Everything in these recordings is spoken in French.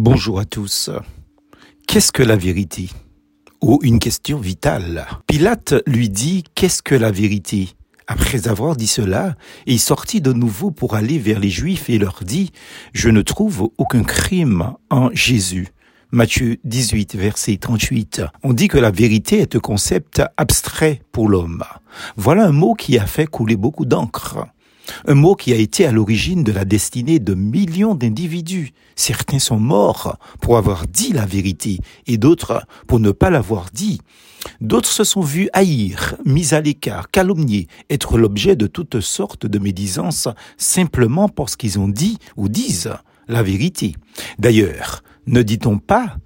Bonjour à tous. Qu'est-ce que la vérité? Ou une question vitale. Pilate lui dit Qu'est-ce que la vérité? Après avoir dit cela, il sortit de nouveau pour aller vers les Juifs et leur dit, Je ne trouve aucun crime en Jésus. Matthieu 18, verset 38. On dit que la vérité est un concept abstrait pour l'homme. Voilà un mot qui a fait couler beaucoup d'encre. Un mot qui a été à l'origine de la destinée de millions d'individus. Certains sont morts pour avoir dit la vérité et d'autres pour ne pas l'avoir dit. D'autres se sont vus haïr, mis à l'écart, calomniés, être l'objet de toutes sortes de médisances simplement parce qu'ils ont dit ou disent la vérité. D'ailleurs, ne dit-on pas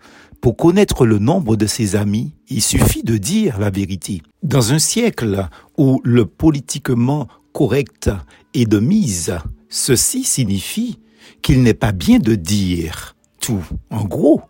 pour connaître le nombre de ses amis, il suffit de dire la vérité. Dans un siècle où le politiquement correct et de mise, ceci signifie qu'il n'est pas bien de dire tout. En gros,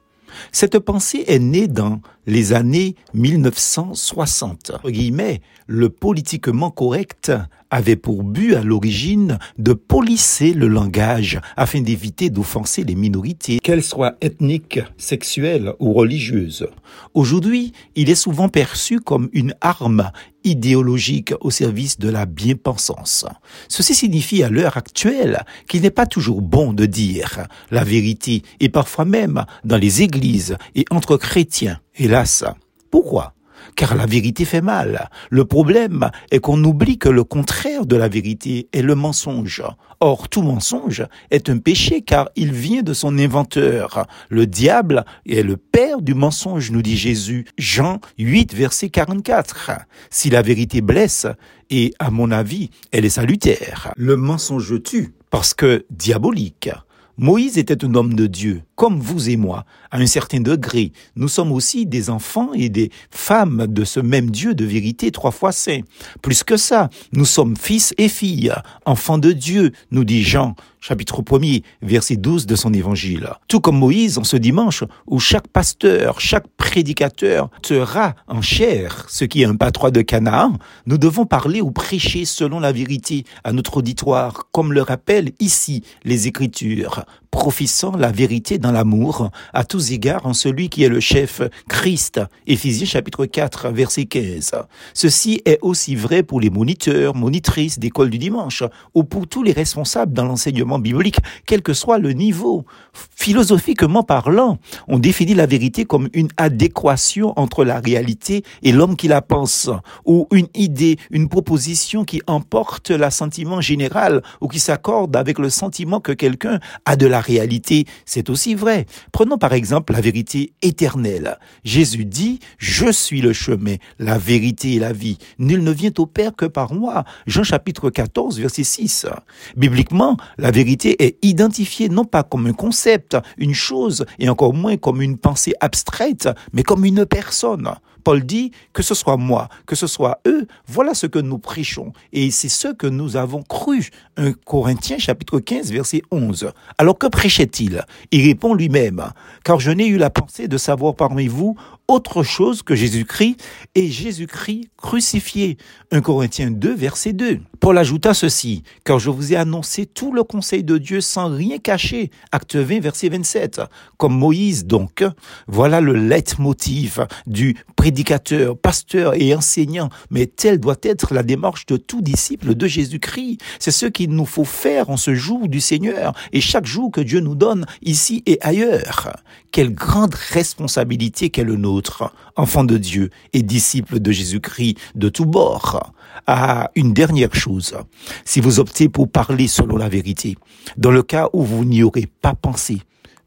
cette pensée est née dans les années 1960. Guillemets, le politiquement correct avait pour but à l'origine de polisser le langage afin d'éviter d'offenser les minorités, qu'elles soient ethniques, sexuelles ou religieuses. Aujourd'hui, il est souvent perçu comme une arme idéologique au service de la bien-pensance. Ceci signifie à l'heure actuelle qu'il n'est pas toujours bon de dire la vérité et parfois même dans les églises et entre chrétiens. Hélas. Pourquoi? Car la vérité fait mal. Le problème est qu'on oublie que le contraire de la vérité est le mensonge. Or, tout mensonge est un péché car il vient de son inventeur. Le diable est le père du mensonge, nous dit Jésus. Jean 8, verset 44. Si la vérité blesse, et à mon avis, elle est salutaire, le mensonge tue parce que diabolique. Moïse était un homme de Dieu, comme vous et moi, à un certain degré. Nous sommes aussi des enfants et des femmes de ce même Dieu de vérité trois fois saint. Plus que ça, nous sommes fils et filles, enfants de Dieu, nous dit Jean, chapitre 1 verset 12 de son évangile. Tout comme Moïse en ce dimanche où chaque pasteur, chaque prédicateur sera en chair, ce qui est un patroin de Canaan, nous devons parler ou prêcher selon la vérité à notre auditoire, comme le rappellent ici les Écritures professant la vérité dans l'amour, à tous égards en celui qui est le chef, Christ. Éphésiens chapitre 4, verset 15. Ceci est aussi vrai pour les moniteurs, monitrices d'école du dimanche, ou pour tous les responsables dans l'enseignement biblique, quel que soit le niveau. Philosophiquement parlant, on définit la vérité comme une adéquation entre la réalité et l'homme qui la pense, ou une idée, une proposition qui emporte l'assentiment général ou qui s'accorde avec le sentiment que quelqu'un a de la réalité, c'est aussi vrai. Prenons par exemple la vérité éternelle. Jésus dit, je suis le chemin, la vérité et la vie. Nul ne vient au Père que par moi. Jean chapitre 14, verset 6. Bibliquement, la vérité est identifiée non pas comme un concept, une chose, et encore moins comme une pensée abstraite, mais comme une personne. Paul dit que ce soit moi, que ce soit eux, voilà ce que nous prêchons. Et c'est ce que nous avons cru. 1 Corinthiens chapitre 15 verset 11. Alors que prêchait-il? Il répond lui-même, car je n'ai eu la pensée de savoir parmi vous autre chose que Jésus-Christ et Jésus-Christ crucifié. 1 Corinthiens 2 verset 2. Paul ajouta ceci, car je vous ai annoncé tout le conseil de Dieu sans rien cacher. Acte 20 verset 27. Comme Moïse donc, voilà le leitmotiv du prédicateur, pasteur et enseignant, mais telle doit être la démarche de tout disciple de Jésus-Christ. C'est ce qu'il nous faut faire en ce jour du Seigneur et chaque jour que Dieu nous donne ici et ailleurs. Quelle grande responsabilité qu'est le nôtre, enfant de Dieu et disciple de Jésus-Christ de tous bords. Ah, une dernière chose. Si vous optez pour parler selon la vérité, dans le cas où vous n'y aurez pas pensé,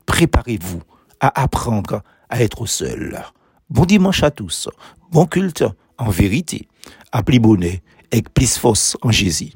préparez-vous à apprendre à être seul. Bon dimanche à tous. Bon culte en vérité. Appli bonnet et plus force en Jésus.